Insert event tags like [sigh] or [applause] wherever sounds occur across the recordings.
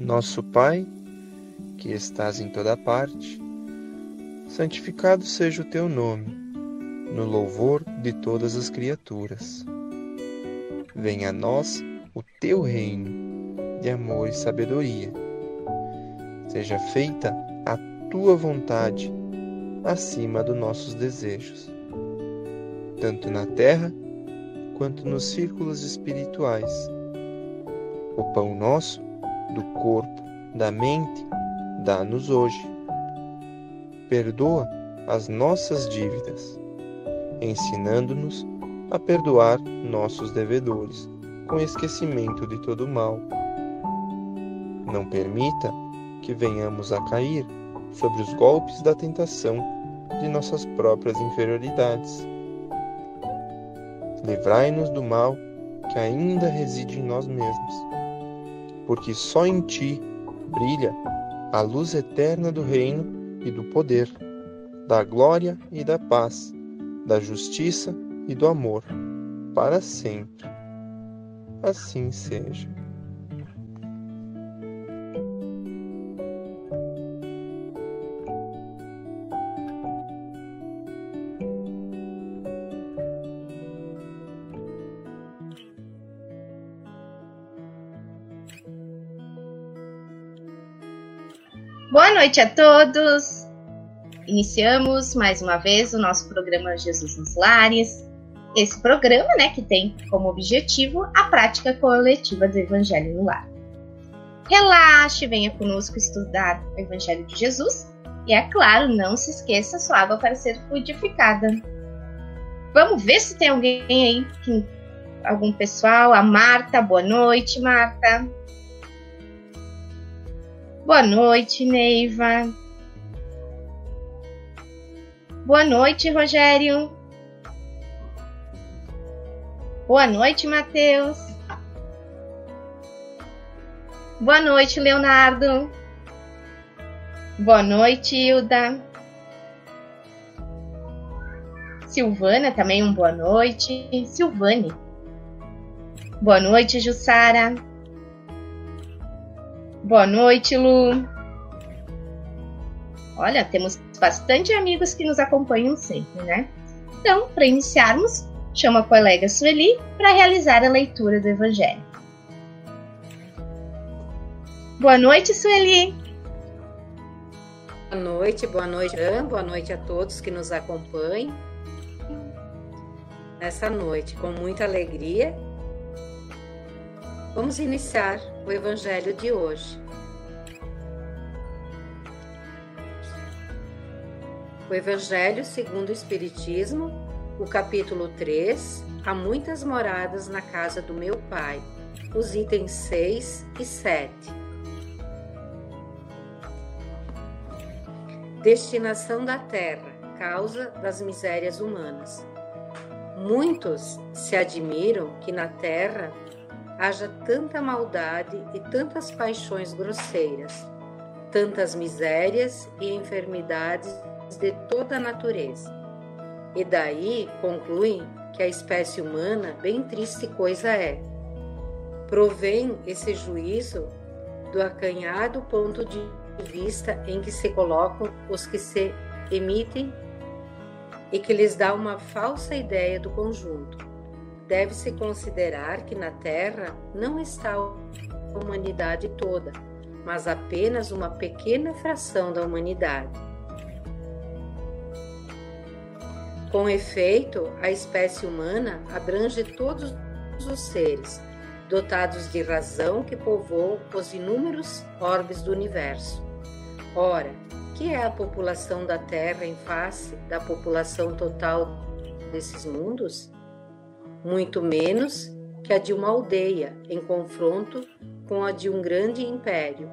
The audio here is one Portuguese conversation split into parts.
Nosso Pai, que estás em toda parte, santificado seja o teu nome, no louvor de todas as criaturas. Venha a nós o teu reino de amor e sabedoria. Seja feita a tua vontade acima dos nossos desejos, tanto na terra quanto nos círculos espirituais. O pão nosso, do corpo, da mente, dá-nos hoje. Perdoa as nossas dívidas, ensinando-nos a perdoar nossos devedores, com esquecimento de todo mal. Não permita que venhamos a cair sobre os golpes da tentação de nossas próprias inferioridades. Livrai-nos do mal que ainda reside em nós mesmos, porque só em Ti brilha a luz eterna do reino e do poder, da glória e da paz, da justiça e do amor, para sempre. Assim seja. Boa noite a todos. Iniciamos mais uma vez o nosso programa Jesus nos Lares. Esse programa, né, que tem como objetivo a prática coletiva do Evangelho no lar. Relaxe, venha conosco estudar o Evangelho de Jesus e, é claro, não se esqueça sua água para ser fluidificada. Vamos ver se tem alguém aí, algum pessoal. A Marta, boa noite, Marta. Boa noite, Neiva. Boa noite, Rogério. Boa noite, Matheus. Boa noite, Leonardo. Boa noite, Hilda. Silvana, também um boa noite. Silvane. Boa noite, Jussara. Boa noite, Lu. Olha, temos bastante amigos que nos acompanham sempre, né? Então, para iniciarmos, chamo a colega Sueli para realizar a leitura do Evangelho. Boa noite, Sueli. Boa noite, boa noite, Jean, boa noite a todos que nos acompanham. Nessa noite, com muita alegria, vamos iniciar o Evangelho de hoje. O Evangelho segundo o Espiritismo, o capítulo 3, Há muitas moradas na casa do meu Pai, os itens 6 e 7. Destinação da terra, causa das misérias humanas. Muitos se admiram que na terra haja tanta maldade e tantas paixões grosseiras, tantas misérias e enfermidades de toda a natureza. E daí concluem que a espécie humana bem triste coisa é. Provém esse juízo do acanhado ponto de vista em que se colocam os que se emitem e que lhes dá uma falsa ideia do conjunto. Deve-se considerar que na Terra não está a humanidade toda, mas apenas uma pequena fração da humanidade Com efeito, a espécie humana abrange todos os seres, dotados de razão que povoam os inúmeros orbes do universo. Ora, que é a população da Terra em face da população total desses mundos? Muito menos que a de uma aldeia em confronto com a de um grande império.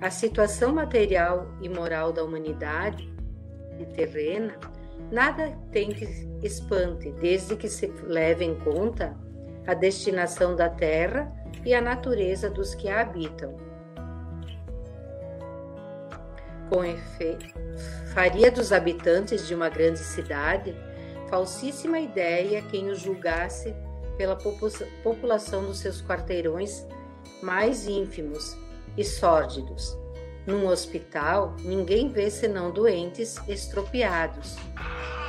A situação material e moral da humanidade terrena Nada tem que espante, desde que se leve em conta a destinação da terra e a natureza dos que a habitam. Com efeito, faria dos habitantes de uma grande cidade falsíssima ideia quem os julgasse pela população dos seus quarteirões mais ínfimos e sórdidos. Num hospital, ninguém vê senão doentes estropiados.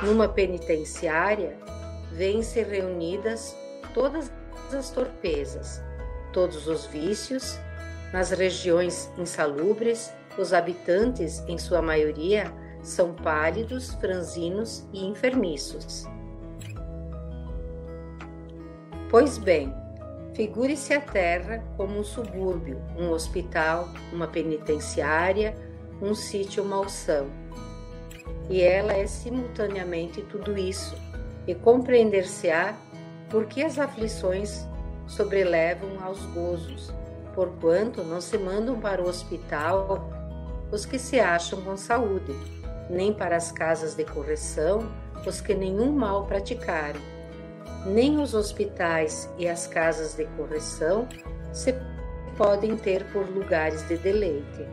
Numa penitenciária, vêm-se reunidas todas as torpezas, todos os vícios. Nas regiões insalubres, os habitantes, em sua maioria, são pálidos, franzinos e enfermiços. Pois bem, figure-se a Terra como um subúrbio, um hospital, uma penitenciária, um sítio malsão. E ela é simultaneamente tudo isso, e compreender-se-á por que as aflições sobrelevam aos gozos, porquanto não se mandam para o hospital os que se acham com saúde, nem para as casas de correção os que nenhum mal praticaram. Nem os hospitais e as casas de correção se podem ter por lugares de deleite.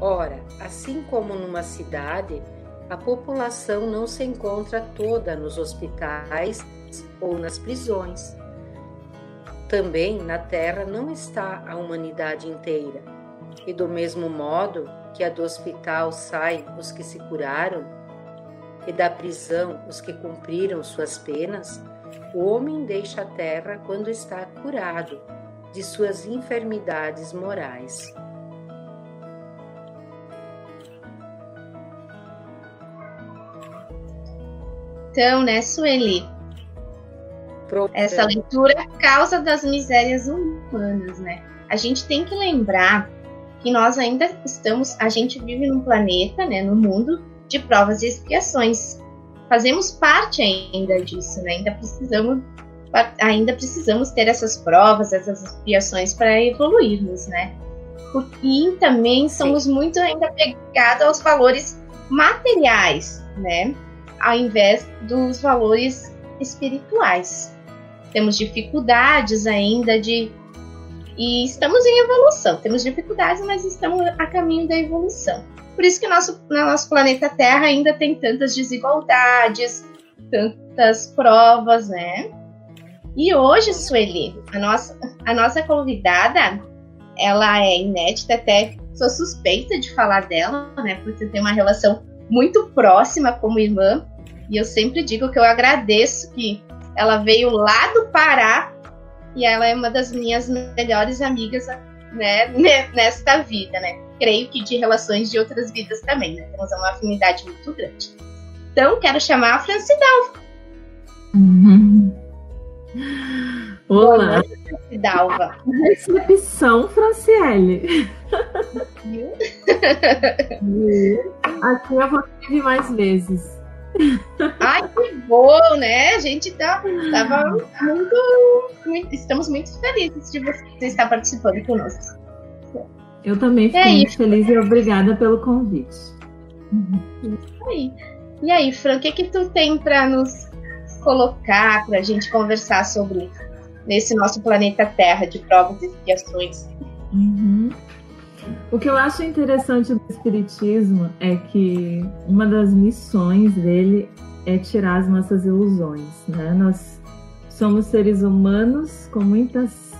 Ora, assim como numa cidade, a população não se encontra toda nos hospitais ou nas prisões. Também na terra não está a humanidade inteira. E do mesmo modo, a do hospital saem os que se curaram, e da prisão os que cumpriram suas penas, o homem deixa a terra quando está curado de suas enfermidades morais. Então, né, Sueli? Essa leitura é causa das misérias humanas, né? A gente tem que lembrar que nós ainda estamos, a gente vive num planeta, né, no mundo de provas e expiações. Fazemos parte ainda disso, né? Ainda precisamos ainda precisamos ter essas provas, essas expiações para evoluirmos, né? E também somos Sim. muito ainda pegados aos valores materiais, né? Ao invés dos valores espirituais. Temos dificuldades ainda de e estamos em evolução. Temos dificuldades, mas estamos a caminho da evolução. Por isso que nosso, no nosso planeta Terra ainda tem tantas desigualdades, tantas provas, né? E hoje, Sueli, a nossa, a nossa convidada, ela é inédita, até sou suspeita de falar dela, né? Porque tem uma relação muito próxima como irmã. E eu sempre digo que eu agradeço que ela veio lá do Pará e ela é uma das minhas melhores amigas, né, nesta vida, né? Creio que de relações de outras vidas também, né? Temos uma afinidade muito grande. Então, quero chamar a Francidalva. Uhum. Olá. Francidalva. Recepção, Franciele. [laughs] Viu? Aqui eu vou vir mais vezes. Ai, que bom, né? A gente tá, tava muito, muito, Estamos muito felizes de você estar participando conosco. Eu também fico muito feliz e obrigada pelo convite. Isso aí. E aí, Fran, o que, que tu tem para nos colocar, para a gente conversar sobre nesse nosso planeta Terra de provas e expiações? Uhum. O que eu acho interessante do Espiritismo é que uma das missões dele é tirar as nossas ilusões, né? Nós somos seres humanos com muitas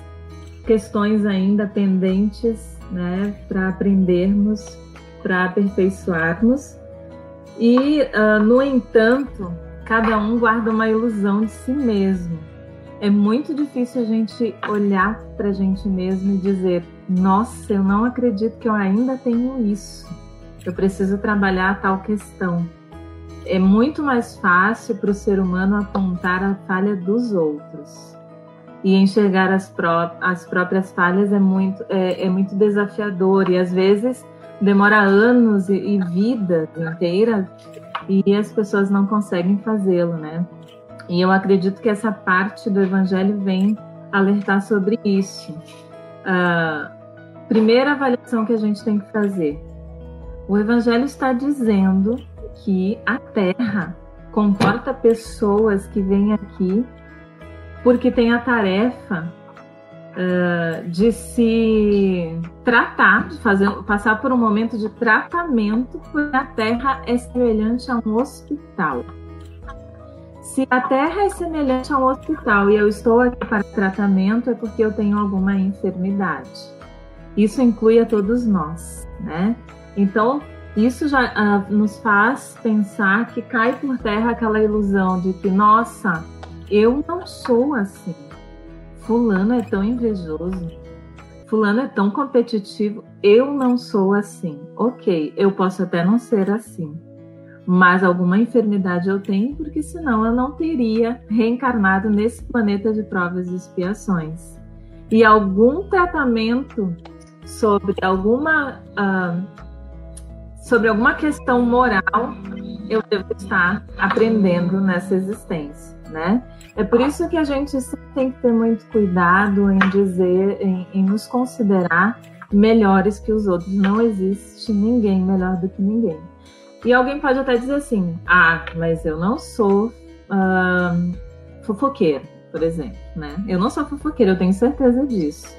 questões ainda pendentes, né, para aprendermos, para aperfeiçoarmos. E, uh, no entanto, cada um guarda uma ilusão de si mesmo. É muito difícil a gente olhar para a gente mesmo e dizer: nossa, eu não acredito que eu ainda tenho isso. Eu preciso trabalhar tal questão. É muito mais fácil para o ser humano apontar a falha dos outros. E enxergar as, pró as próprias falhas é muito, é, é, muito desafiador e às vezes demora anos e, e vidas inteiras e as pessoas não conseguem fazê-lo, né? E eu acredito que essa parte do Evangelho vem alertar sobre isso. Uh, Primeira avaliação que a gente tem que fazer. O Evangelho está dizendo que a Terra comporta pessoas que vêm aqui porque tem a tarefa uh, de se tratar, de fazer, passar por um momento de tratamento, porque a Terra é semelhante a um hospital. Se a Terra é semelhante a um hospital e eu estou aqui para tratamento, é porque eu tenho alguma enfermidade. Isso inclui a todos nós, né? Então, isso já uh, nos faz pensar que cai por terra aquela ilusão de que, nossa, eu não sou assim. Fulano é tão invejoso. Fulano é tão competitivo. Eu não sou assim. Ok, eu posso até não ser assim. Mas alguma enfermidade eu tenho, porque senão eu não teria reencarnado nesse planeta de provas e expiações. E algum tratamento sobre alguma. Uh, sobre alguma questão moral, eu devo estar aprendendo nessa existência, né? É por isso que a gente tem que ter muito cuidado em dizer, em, em nos considerar melhores que os outros. Não existe ninguém melhor do que ninguém. E alguém pode até dizer assim: ah, mas eu não sou uh, fofoqueiro, por exemplo, né? Eu não sou fofoqueiro, eu tenho certeza disso.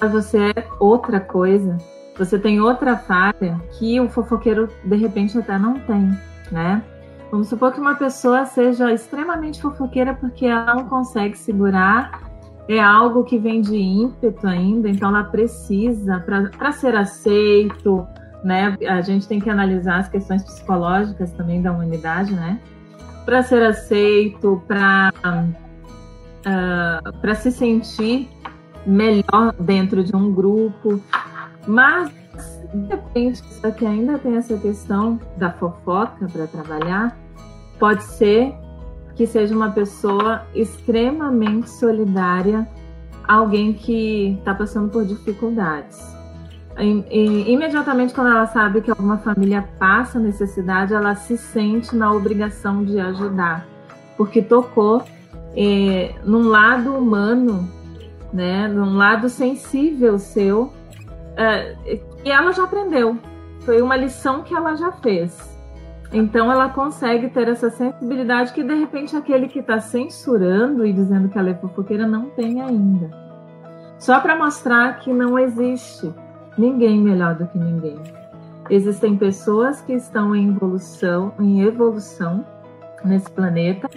Mas você é outra coisa você tem outra falha que o fofoqueiro de repente até não tem, né? Vamos supor que uma pessoa seja extremamente fofoqueira porque ela não consegue segurar, é algo que vem de ímpeto ainda, então ela precisa, para ser aceito, né? A gente tem que analisar as questões psicológicas também da humanidade, né? Para ser aceito, para uh, ah, para se sentir melhor dentro de um grupo. Mas, de repente, só que ainda tem essa questão da fofoca para trabalhar, pode ser que seja uma pessoa extremamente solidária, alguém que está passando por dificuldades. Imediatamente, quando ela sabe que alguma família passa necessidade, ela se sente na obrigação de ajudar, porque tocou eh, num lado humano, né, num lado sensível seu, é, e ela já aprendeu. Foi uma lição que ela já fez. Então ela consegue ter essa sensibilidade que de repente aquele que está censurando e dizendo que ela é fofoqueira não tem ainda. Só para mostrar que não existe ninguém melhor do que ninguém. Existem pessoas que estão em evolução, em evolução nesse planeta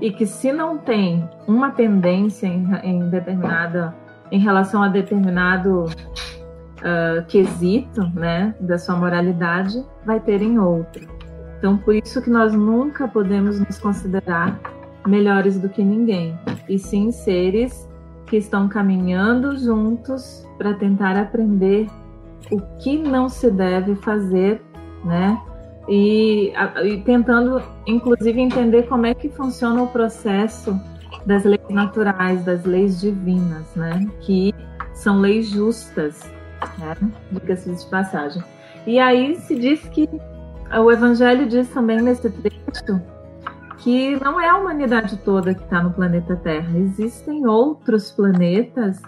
e que se não tem uma pendência em, em determinada em relação a determinado uh, quesito, né, da sua moralidade, vai ter em outro. Então, por isso que nós nunca podemos nos considerar melhores do que ninguém, e sim seres que estão caminhando juntos para tentar aprender o que não se deve fazer, né? E, e, tentando, inclusive, entender como é que funciona o processo das leis naturais, das leis divinas, né? Que são leis justas né? Diga-se de passagem. E aí se diz que o Evangelho diz também nesse trecho que não é a humanidade toda que está no planeta Terra. Existem outros planetas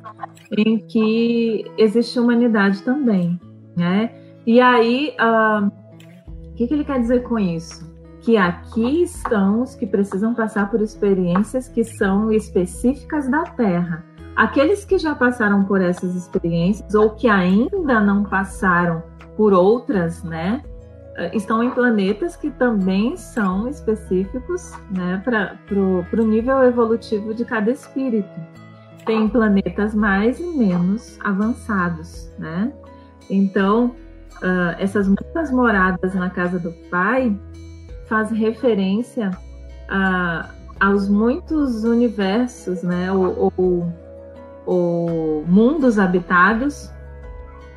em que existe humanidade também, né? E aí, uh, o que, que ele quer dizer com isso? Que aqui estão os que precisam passar por experiências que são específicas da Terra Aqueles que já passaram por essas experiências ou que ainda não passaram por outras, né, estão em planetas que também são específicos né, para o nível evolutivo de cada espírito. Tem planetas mais e menos avançados, né? Então, uh, essas muitas moradas na casa do Pai faz referência a, aos muitos universos, né? Ou, ou o Mundos Habitados,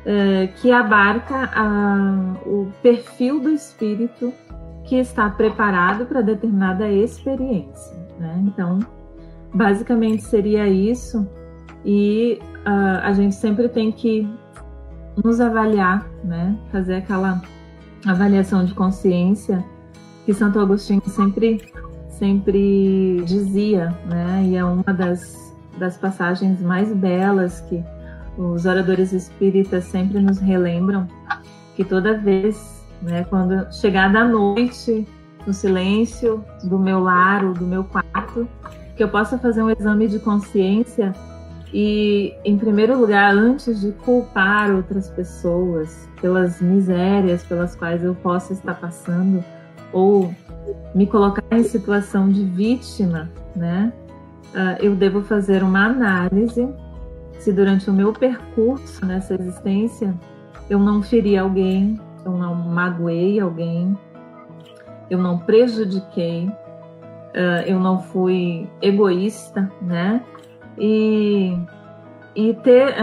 é, que abarca a, o perfil do espírito que está preparado para determinada experiência. Né? Então, basicamente seria isso, e uh, a gente sempre tem que nos avaliar, né? fazer aquela avaliação de consciência que Santo Agostinho sempre, sempre dizia, né? e é uma das das passagens mais belas que os oradores espíritas sempre nos relembram, que toda vez, né, quando chegar da noite, no silêncio do meu lar ou do meu quarto, que eu possa fazer um exame de consciência e, em primeiro lugar, antes de culpar outras pessoas pelas misérias pelas quais eu possa estar passando ou me colocar em situação de vítima, né? Uh, eu devo fazer uma análise se durante o meu percurso nessa existência eu não feri alguém, eu não magoei alguém, eu não prejudiquei, eu não fui egoísta, né? E, e ter,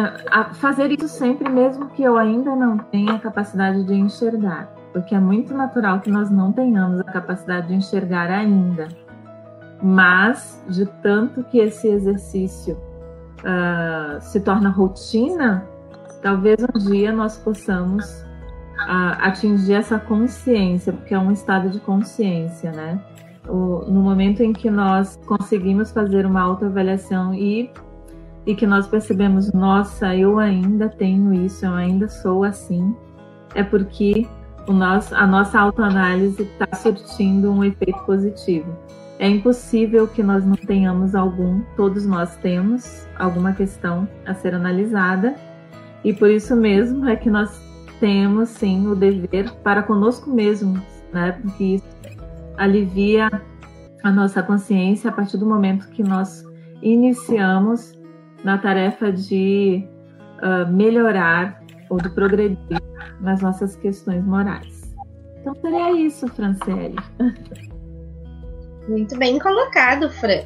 fazer isso sempre, mesmo que eu ainda não tenha capacidade de enxergar, porque é muito natural que nós não tenhamos a capacidade de enxergar ainda. Mas, de tanto que esse exercício uh, se torna rotina, talvez um dia nós possamos uh, atingir essa consciência, porque é um estado de consciência, né? O, no momento em que nós conseguimos fazer uma autoavaliação e, e que nós percebemos, nossa, eu ainda tenho isso, eu ainda sou assim, é porque o nosso, a nossa autoanálise está surtindo um efeito positivo. É impossível que nós não tenhamos algum, todos nós temos alguma questão a ser analisada, e por isso mesmo é que nós temos sim o dever para conosco mesmos, né? Porque isso alivia a nossa consciência a partir do momento que nós iniciamos na tarefa de uh, melhorar ou de progredir nas nossas questões morais. Então seria isso, Franciele. [laughs] Muito bem colocado, Fran.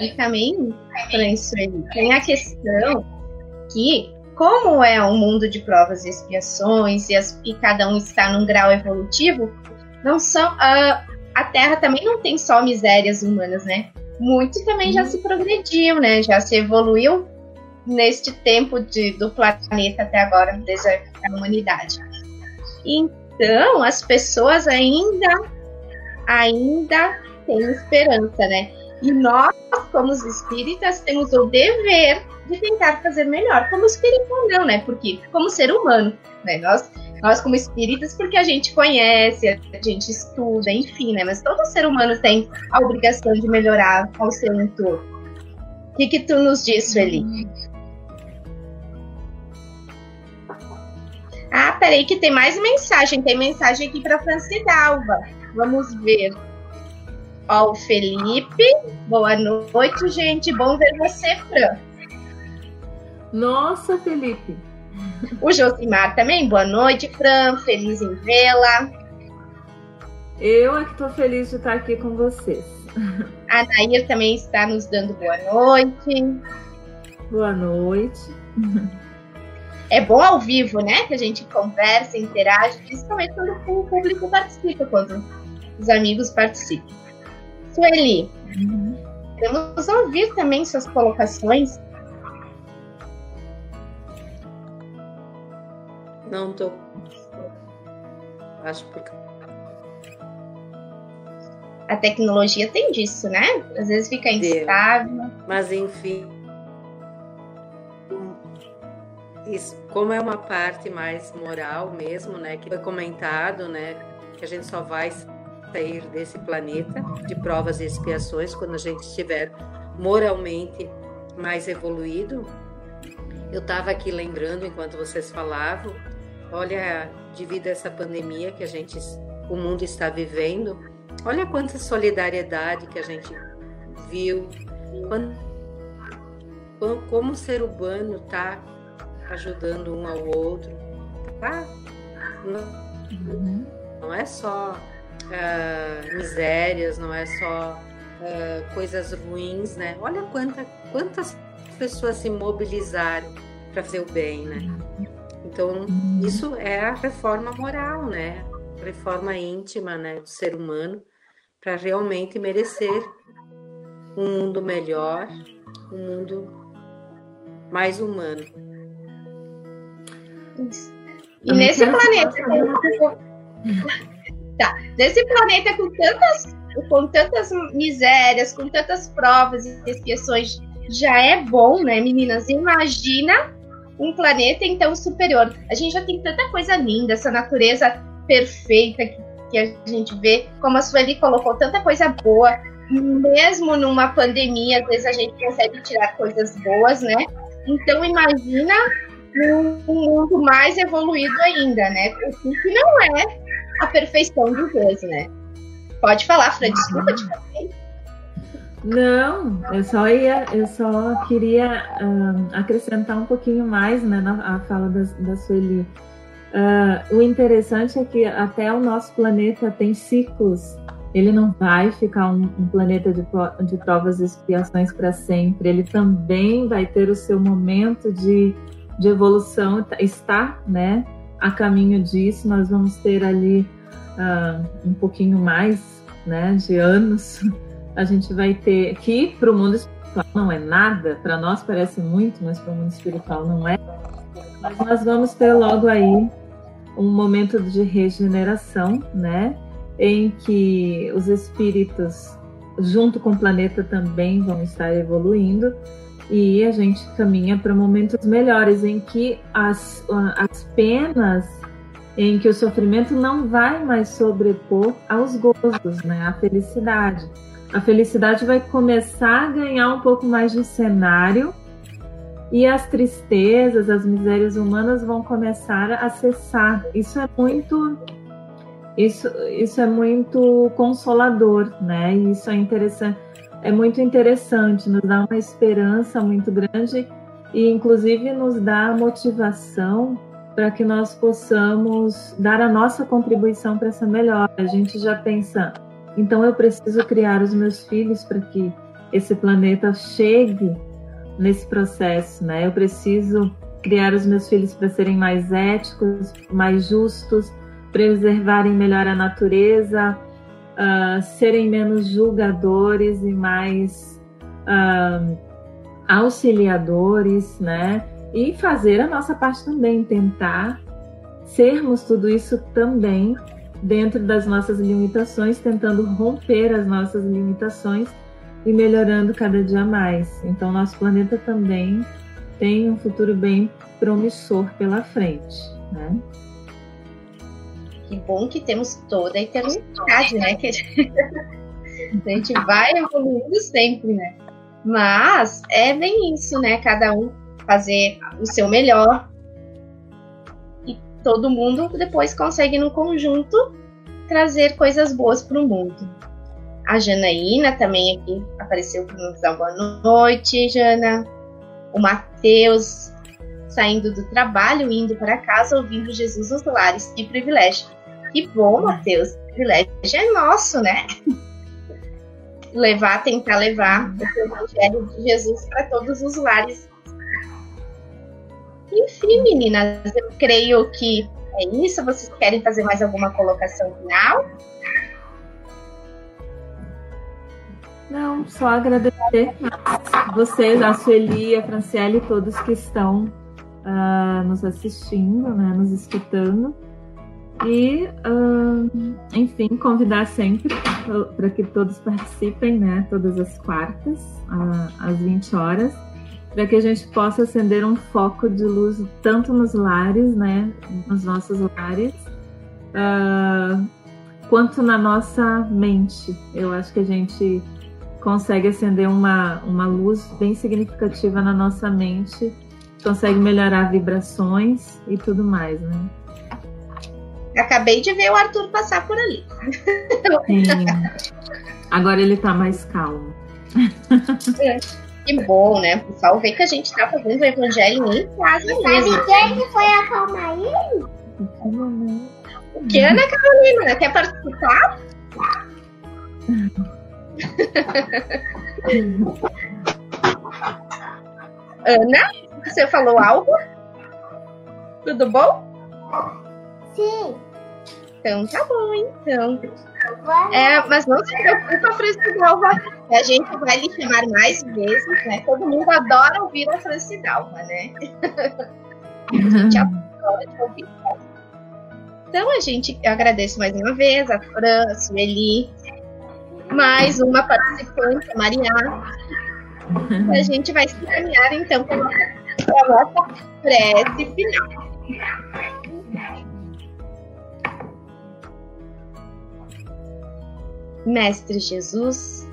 E também, Fran, isso aí. Tem a questão que, como é um mundo de provas e expiações, e, as, e cada um está num grau evolutivo, não são. Uh, a Terra também não tem só misérias humanas, né? Muito também já se progrediu, né? Já se evoluiu neste tempo de, do planeta até agora, desde a humanidade. Então, as pessoas ainda ainda tem esperança, né? E nós, como os espíritas, temos o dever de tentar fazer melhor. Como espírita, não, né? Porque, como ser humano, né? Nós, nós como espíritas, porque a gente conhece, a gente estuda, enfim, né? Mas todo ser humano tem a obrigação de melhorar ao seu entorno. O que, que tu nos diz, Sueli? Ah, peraí, que tem mais mensagem. Tem mensagem aqui para Francidalva. Vamos ver. Ó, o Felipe. Boa noite, gente. Bom ver você, Fran. Nossa, Felipe. O Josimar também. Boa noite, Fran. Feliz em vê-la. Eu é que estou feliz de estar aqui com vocês. A Nair também está nos dando boa noite. Boa noite. É bom ao vivo, né? Que a gente conversa, interage, principalmente quando o público participa, quando os amigos participam. Sueli, uhum. vamos ouvir também suas colocações. Não tô. Acho porque. A tecnologia tem disso, né? Às vezes fica instável. Mas enfim. Isso, como é uma parte mais moral mesmo, né? Que foi comentado, né? Que a gente só vai sair desse planeta de provas e expiações quando a gente estiver moralmente mais evoluído. Eu estava aqui lembrando enquanto vocês falavam, olha, devido a essa pandemia que a gente, o mundo está vivendo, olha quanta solidariedade que a gente viu, como o ser humano está ajudando um ao outro, tá? Não, uhum. não é só uh, misérias, não é só uh, coisas ruins, né? Olha quanta, quantas pessoas se mobilizaram para fazer o bem, né? Então, isso é a reforma moral, né? Reforma íntima, né, do ser humano para realmente merecer um mundo melhor, um mundo mais humano. E nesse planeta, Tá. Nesse planeta com tantas, com tantas misérias, com tantas provas e expiações, já é bom, né, meninas? Imagina um planeta então superior. A gente já tem tanta coisa linda, essa natureza perfeita que, que a gente vê, como a Sueli colocou, tanta coisa boa. Mesmo numa pandemia, às vezes a gente consegue tirar coisas boas, né? Então imagina num mundo mais evoluído ainda, né? O que não é a perfeição de Deus, né? Pode falar, Fran, desculpa te Não, eu só ia, eu só queria uh, acrescentar um pouquinho mais né, na fala da, da Sueli. Uh, o interessante é que até o nosso planeta tem ciclos. Ele não vai ficar um, um planeta de, de provas e expiações para sempre. Ele também vai ter o seu momento de, de evolução, está né, a caminho disso. Nós vamos ter ali uh, um pouquinho mais né, de anos, a gente vai ter que para o mundo espiritual não é nada, para nós parece muito, mas para o mundo espiritual não é. Mas nós vamos ter logo aí um momento de regeneração, né, em que os espíritos junto com o planeta também vão estar evoluindo e a gente caminha para momentos melhores em que as, as penas em que o sofrimento não vai mais sobrepor aos gozos, né? A felicidade. A felicidade vai começar a ganhar um pouco mais de cenário e as tristezas, as misérias humanas vão começar a cessar. Isso é muito isso, isso é muito consolador, né? Isso é interessante, é muito interessante, nos dá uma esperança muito grande e inclusive nos dá motivação para que nós possamos dar a nossa contribuição para essa melhora. A gente já pensa, então eu preciso criar os meus filhos para que esse planeta chegue nesse processo, né? Eu preciso criar os meus filhos para serem mais éticos, mais justos, preservarem melhor a natureza, uh, serem menos julgadores e mais uh, auxiliadores, né? e fazer a nossa parte também, tentar sermos tudo isso também dentro das nossas limitações, tentando romper as nossas limitações e melhorando cada dia mais. Então, nosso planeta também tem um futuro bem promissor pela frente, né? Que bom que temos toda a eternidade, né? Que [laughs] a gente vai evoluindo sempre, né? Mas é bem isso, né? Cada um fazer o seu melhor. E todo mundo depois consegue, no conjunto, trazer coisas boas para o mundo. A Janaína também aqui apareceu para nos dar boa noite, Jana. O Matheus saindo do trabalho, indo para casa, ouvindo Jesus nos lares. Que privilégio. Que bom, Matheus. O privilégio é nosso, né? levar, tentar levar o Evangelho de Jesus para todos os lares enfim, meninas, eu creio que é isso. Vocês querem fazer mais alguma colocação final? Não, só agradecer a vocês, a Sueli, a Franciele, todos que estão uh, nos assistindo, né, nos escutando. E, uh, enfim, convidar sempre [laughs] para que todos participem, né, todas as quartas, uh, às 20 horas para que a gente possa acender um foco de luz tanto nos lares, né, nos nossos lares, uh, quanto na nossa mente. Eu acho que a gente consegue acender uma, uma luz bem significativa na nossa mente, consegue melhorar vibrações e tudo mais, né? Acabei de ver o Arthur passar por ali. Sim. Agora ele tá mais calmo. É. Que bom, né? O pessoal vê que a gente tá fazendo o evangelho em casa mesmo. Sabe quem que foi acalmar ele? O que, Ana Carolina? Quer participar? Ana, você falou algo? Tudo bom? Sim. Então tá bom, então. É, mas não se preocupa, Francidalva. A gente vai lhe chamar mais vezes, né? Todo mundo adora ouvir a Francidalva, né? a gente adora te ouvir. Então a gente eu agradeço mais uma vez a Fran, a Sueli, mais uma participante, a Mariana. A gente vai se encaminhar então para a nossa prece final. Mestre Jesus,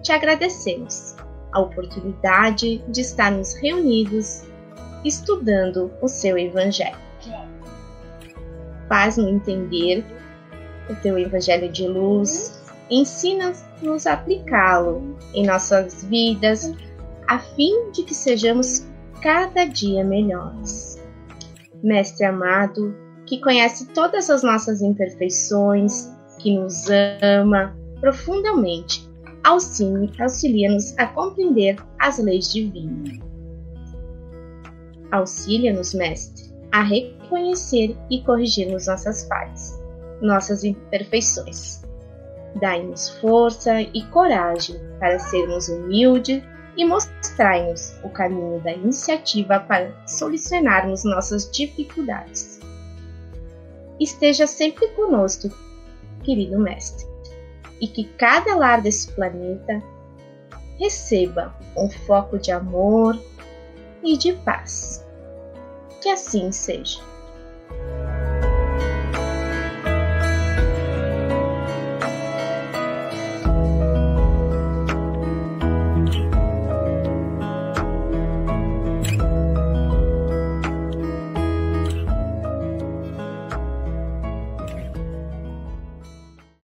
te agradecemos a oportunidade de estarmos reunidos estudando o seu Evangelho. Faz-nos entender o teu Evangelho de luz, ensina-nos a aplicá-lo em nossas vidas, a fim de que sejamos cada dia melhores. Mestre amado, que conhece todas as nossas imperfeições, que nos ama profundamente, auxilia-nos a compreender as leis divinas. Auxilia-nos, Mestre, a reconhecer e corrigirmos nossas falhas, nossas imperfeições. Dai-nos força e coragem para sermos humildes e mostrai-nos o caminho da iniciativa para solucionarmos nossas dificuldades. Esteja sempre conosco, querido Mestre, e que cada lar desse planeta receba um foco de amor e de paz. Que assim seja.